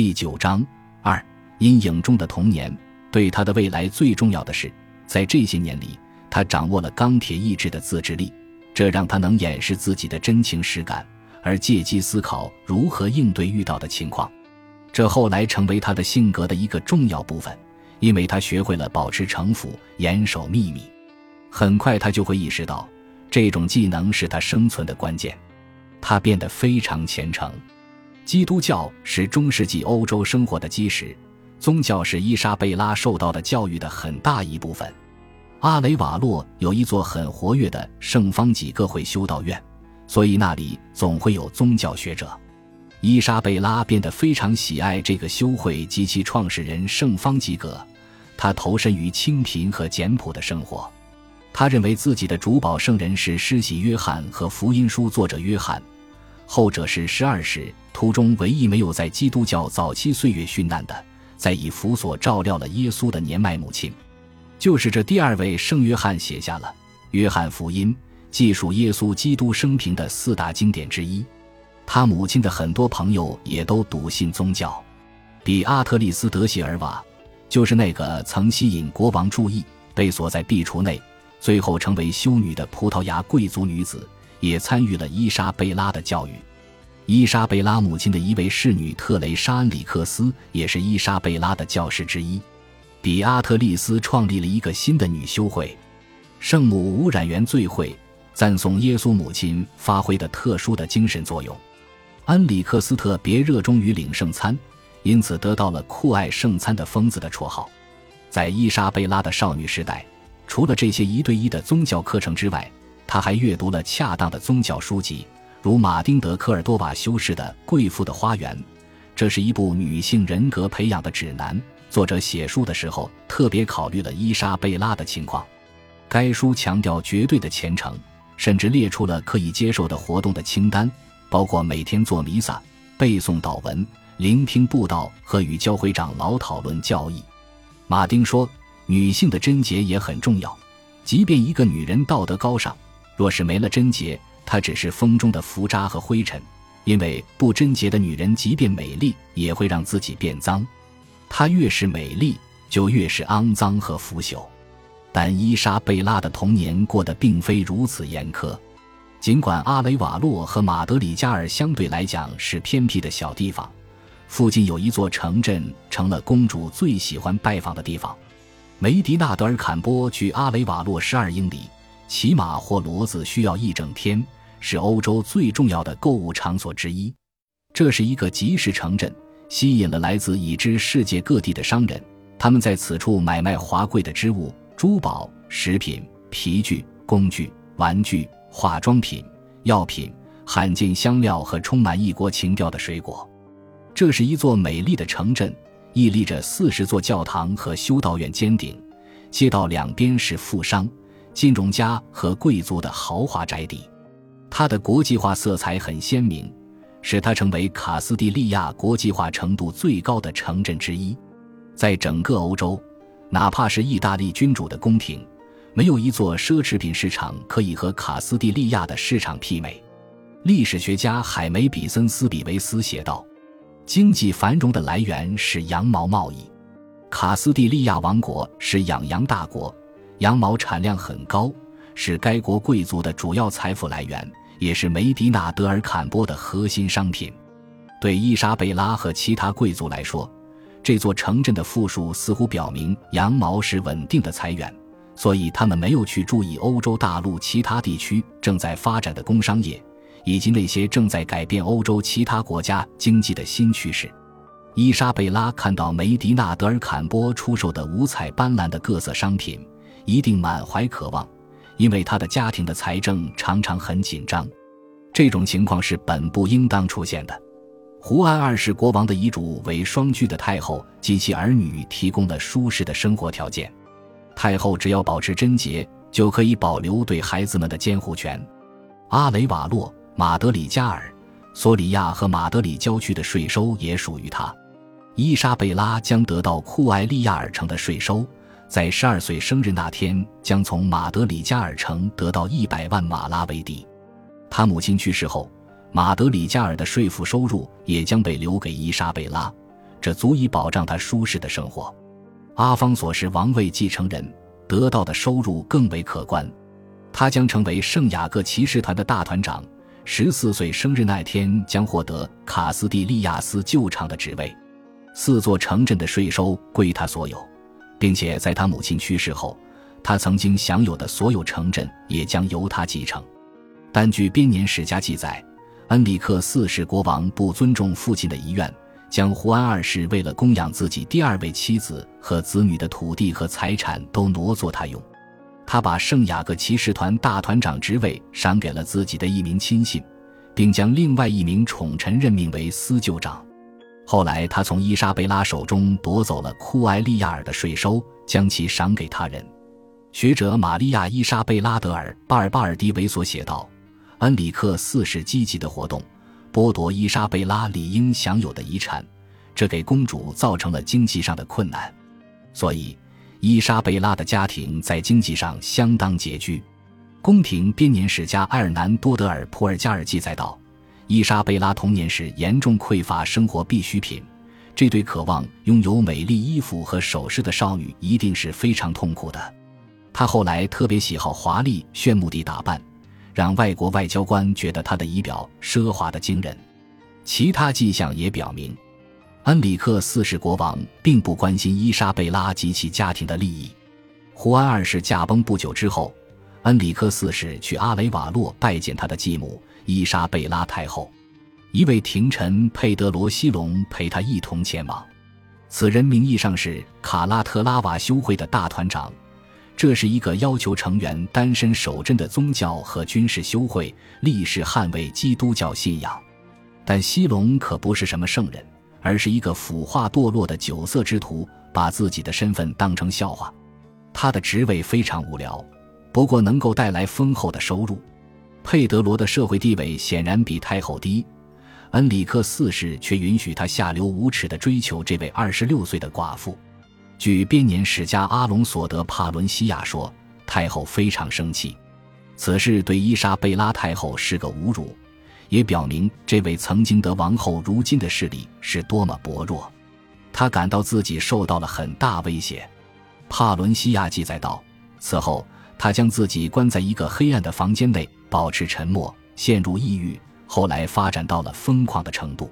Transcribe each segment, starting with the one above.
第九章二阴影中的童年。对他的未来最重要的是，在这些年里，他掌握了钢铁意志的自制力，这让他能掩饰自己的真情实感，而借机思考如何应对遇到的情况。这后来成为他的性格的一个重要部分，因为他学会了保持城府、严守秘密。很快，他就会意识到，这种技能是他生存的关键。他变得非常虔诚。基督教是中世纪欧洲生活的基石，宗教是伊莎贝拉受到的教育的很大一部分。阿雷瓦洛有一座很活跃的圣方几个会修道院，所以那里总会有宗教学者。伊莎贝拉变得非常喜爱这个修会及其创始人圣方几个，他投身于清贫和简朴的生活。他认为自己的主保圣人是施洗约翰和福音书作者约翰。后者是十二世途中唯一没有在基督教早期岁月殉难的，在以辅所照料了耶稣的年迈母亲。就是这第二位圣约翰写下了《约翰福音》，记述耶稣基督生平的四大经典之一。他母亲的很多朋友也都笃信宗教。比阿特利斯·德谢尔瓦，就是那个曾吸引国王注意、被锁在壁橱内，最后成为修女的葡萄牙贵族女子。也参与了伊莎贝拉的教育。伊莎贝拉母亲的一位侍女特蕾莎·恩里克斯也是伊莎贝拉的教师之一。比阿特利斯创立了一个新的女修会——圣母污染源罪会，赞颂耶稣母亲发挥的特殊的精神作用。恩里克斯特别热衷于领圣餐，因此得到了酷爱圣餐的疯子的绰号。在伊莎贝拉的少女时代，除了这些一对一的宗教课程之外，他还阅读了恰当的宗教书籍，如马丁·德科尔多瓦修士的《贵妇的花园》，这是一部女性人格培养的指南。作者写书的时候特别考虑了伊莎贝拉的情况。该书强调绝对的虔诚，甚至列出了可以接受的活动的清单，包括每天做弥撒、背诵祷文、聆听布道和与教会长老讨论教义。马丁说：“女性的贞洁也很重要，即便一个女人道德高尚。”若是没了贞洁，她只是风中的浮渣和灰尘。因为不贞洁的女人，即便美丽，也会让自己变脏。她越是美丽，就越是肮脏和腐朽。但伊莎贝拉的童年过得并非如此严苛。尽管阿雷瓦洛和马德里加尔相对来讲是偏僻的小地方，附近有一座城镇，成了公主最喜欢拜访的地方。梅迪纳德尔坎波距阿雷瓦洛十二英里。骑马或骡子需要一整天，是欧洲最重要的购物场所之一。这是一个集市城镇，吸引了来自已知世界各地的商人。他们在此处买卖华贵的织物、珠宝、食品、皮具、工具、玩具、化妆品、药品、罕见香料和充满异国情调的水果。这是一座美丽的城镇，屹立着四十座教堂和修道院尖顶，街道两边是富商。金融家和贵族的豪华宅邸，它的国际化色彩很鲜明，使它成为卡斯蒂利亚国际化程度最高的城镇之一。在整个欧洲，哪怕是意大利君主的宫廷，没有一座奢侈品市场可以和卡斯蒂利亚的市场媲美。历史学家海梅比森斯比维斯写道：“经济繁荣的来源是羊毛贸易，卡斯蒂利亚王国是养羊大国。”羊毛产量很高，是该国贵族的主要财富来源，也是梅迪纳德尔坎波的核心商品。对伊莎贝拉和其他贵族来说，这座城镇的富庶似乎表明羊毛是稳定的财源，所以他们没有去注意欧洲大陆其他地区正在发展的工商业，以及那些正在改变欧洲其他国家经济的新趋势。伊莎贝拉看到梅迪纳德尔坎波出售的五彩斑斓的各色商品。一定满怀渴望，因为他的家庭的财政常常很紧张。这种情况是本不应当出现的。胡安二世国王的遗嘱为双居的太后及其儿女提供了舒适的生活条件。太后只要保持贞洁，就可以保留对孩子们的监护权。阿雷瓦洛、马德里加尔、索里亚和马德里郊区的税收也属于他。伊莎贝拉将得到库埃利亚尔城的税收。在十二岁生日那天，将从马德里加尔城得到一百万马拉维迪。他母亲去世后，马德里加尔的税赋收入也将被留给伊莎贝拉，这足以保障他舒适的生活。阿方索是王位继承人，得到的收入更为可观。他将成为圣雅各骑士团的大团长。十四岁生日那天，将获得卡斯蒂利亚斯旧厂的职位。四座城镇的税收归他所有，并且在他母亲去世后，他曾经享有的所有城镇也将由他继承。但据编年史家记载，恩里克四世国王不尊重父亲的遗愿，将胡安二世为了供养自己第二位妻子和子女的土地和财产都挪作他用。他把圣雅各骑士团大团长职位赏给了自己的一名亲信，并将另外一名宠臣任命为司旧长。后来，他从伊莎贝拉手中夺走了库埃利亚尔的税收，将其赏给他人。学者玛利亚·伊莎贝拉·德尔巴尔巴尔迪维所写道：“恩里克四世积极的活动，剥夺伊莎贝拉理应享有的遗产，这给公主造成了经济上的困难。所以。”伊莎贝拉的家庭在经济上相当拮据。宫廷编年史家埃尔南多德尔普尔加尔记载道：“伊莎贝拉童年时严重匮乏生活必需品，这对渴望拥有美丽衣服和首饰的少女一定是非常痛苦的。她后来特别喜好华丽炫目的打扮，让外国外交官觉得她的仪表奢华的惊人。其他迹象也表明。”恩里克四世国王并不关心伊莎贝拉及其家庭的利益。胡安二世驾崩不久之后，恩里克四世去阿雷瓦洛拜见他的继母伊莎贝拉太后，一位廷臣佩德罗西隆陪他一同前往。此人名义上是卡拉特拉瓦修会的大团长，这是一个要求成员单身守贞的宗教和军事修会，立誓捍卫基督教信仰。但西隆可不是什么圣人。而是一个腐化堕落的酒色之徒，把自己的身份当成笑话。他的职位非常无聊，不过能够带来丰厚的收入。佩德罗的社会地位显然比太后低，恩里克四世却允许他下流无耻地追求这位二十六岁的寡妇。据编年史家阿隆索德帕伦西亚说，太后非常生气，此事对伊莎贝拉太后是个侮辱。也表明这位曾经的王后如今的势力是多么薄弱，他感到自己受到了很大威胁。帕伦西亚记载道：“此后，他将自己关在一个黑暗的房间内，保持沉默，陷入抑郁，后来发展到了疯狂的程度。”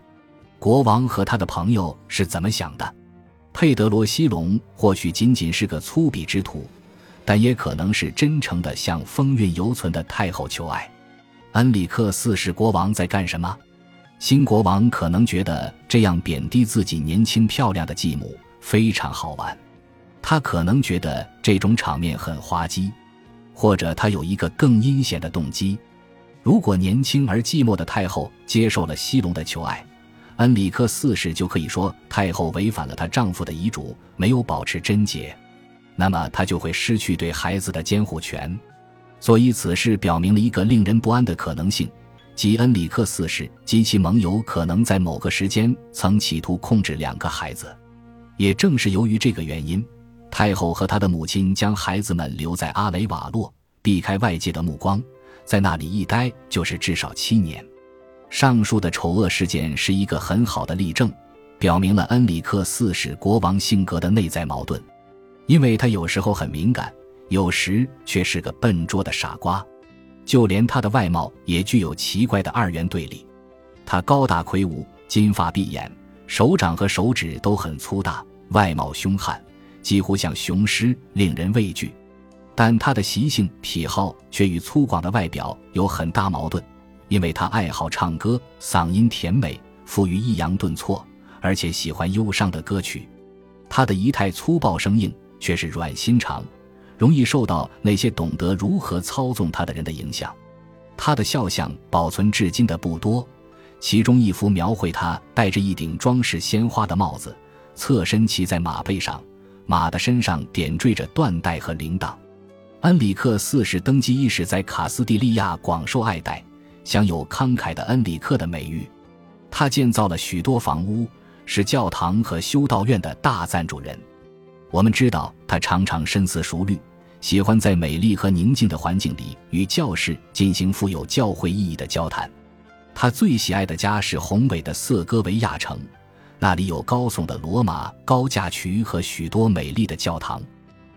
国王和他的朋友是怎么想的？佩德罗西隆或许仅仅是个粗鄙之徒，但也可能是真诚的向风韵犹存的太后求爱。恩里克四世国王在干什么？新国王可能觉得这样贬低自己年轻漂亮的继母非常好玩，他可能觉得这种场面很滑稽，或者他有一个更阴险的动机。如果年轻而寂寞的太后接受了西隆的求爱，恩里克四世就可以说太后违反了她丈夫的遗嘱，没有保持贞洁，那么他就会失去对孩子的监护权。所以，此事表明了一个令人不安的可能性，即恩里克四世及其盟友可能在某个时间曾企图控制两个孩子。也正是由于这个原因，太后和她的母亲将孩子们留在阿雷瓦洛，避开外界的目光，在那里一待就是至少七年。上述的丑恶事件是一个很好的例证，表明了恩里克四世国王性格的内在矛盾，因为他有时候很敏感。有时却是个笨拙的傻瓜，就连他的外貌也具有奇怪的二元对立。他高大魁梧，金发碧眼，手掌和手指都很粗大，外貌凶悍，几乎像雄狮，令人畏惧。但他的习性癖好却与粗犷的外表有很大矛盾，因为他爱好唱歌，嗓音甜美，富于抑扬顿挫，而且喜欢忧伤的歌曲。他的仪态粗暴生硬，却是软心肠。容易受到那些懂得如何操纵他的人的影响。他的肖像保存至今的不多，其中一幅描绘他戴着一顶装饰鲜花的帽子，侧身骑在马背上，马的身上点缀着缎带和铃铛。恩里克四世登基伊始，在卡斯蒂利亚广受爱戴，享有慷慨的恩里克的美誉。他建造了许多房屋，是教堂和修道院的大赞助人。我们知道他常常深思熟虑。喜欢在美丽和宁静的环境里与教士进行富有教会意义的交谈。他最喜爱的家是宏伟的瑟戈维亚城，那里有高耸的罗马高架渠和许多美丽的教堂。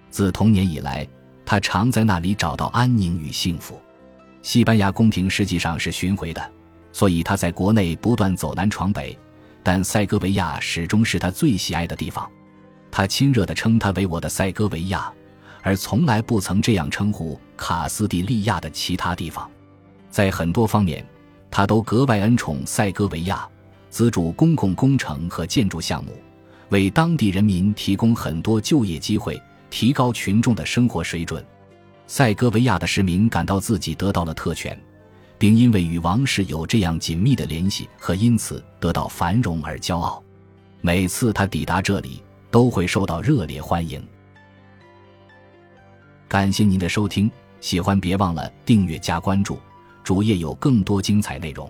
自童年以来，他常在那里找到安宁与幸福。西班牙宫廷实际上是巡回的，所以他在国内不断走南闯北，但塞戈维亚始终是他最喜爱的地方。他亲热地称他为“我的塞戈维亚”，而从来不曾这样称呼卡斯蒂利亚的其他地方。在很多方面，他都格外恩宠塞戈维亚，资助公共工程和建筑项目，为当地人民提供很多就业机会，提高群众的生活水准。塞戈维亚的市民感到自己得到了特权，并因为与王室有这样紧密的联系和因此得到繁荣而骄傲。每次他抵达这里，都会受到热烈欢迎。感谢您的收听，喜欢别忘了订阅加关注，主页有更多精彩内容。